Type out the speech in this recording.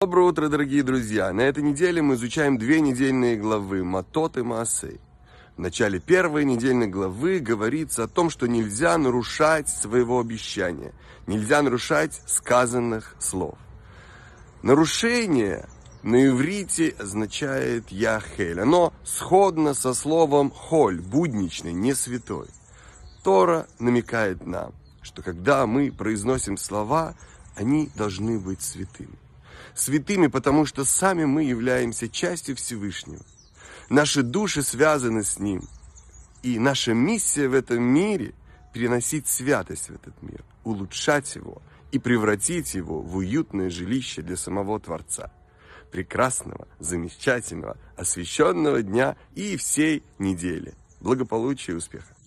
Доброе утро, дорогие друзья! На этой неделе мы изучаем две недельные главы Матот и Маасей. В начале первой недельной главы говорится о том, что нельзя нарушать своего обещания, нельзя нарушать сказанных слов. Нарушение на иврите означает яхель. Оно сходно со словом холь, будничный, не святой. Тора намекает нам, что когда мы произносим слова, они должны быть святыми святыми, потому что сами мы являемся частью Всевышнего. Наши души связаны с Ним. И наша миссия в этом мире – переносить святость в этот мир, улучшать его и превратить его в уютное жилище для самого Творца. Прекрасного, замечательного, освященного дня и всей недели. Благополучия и успеха!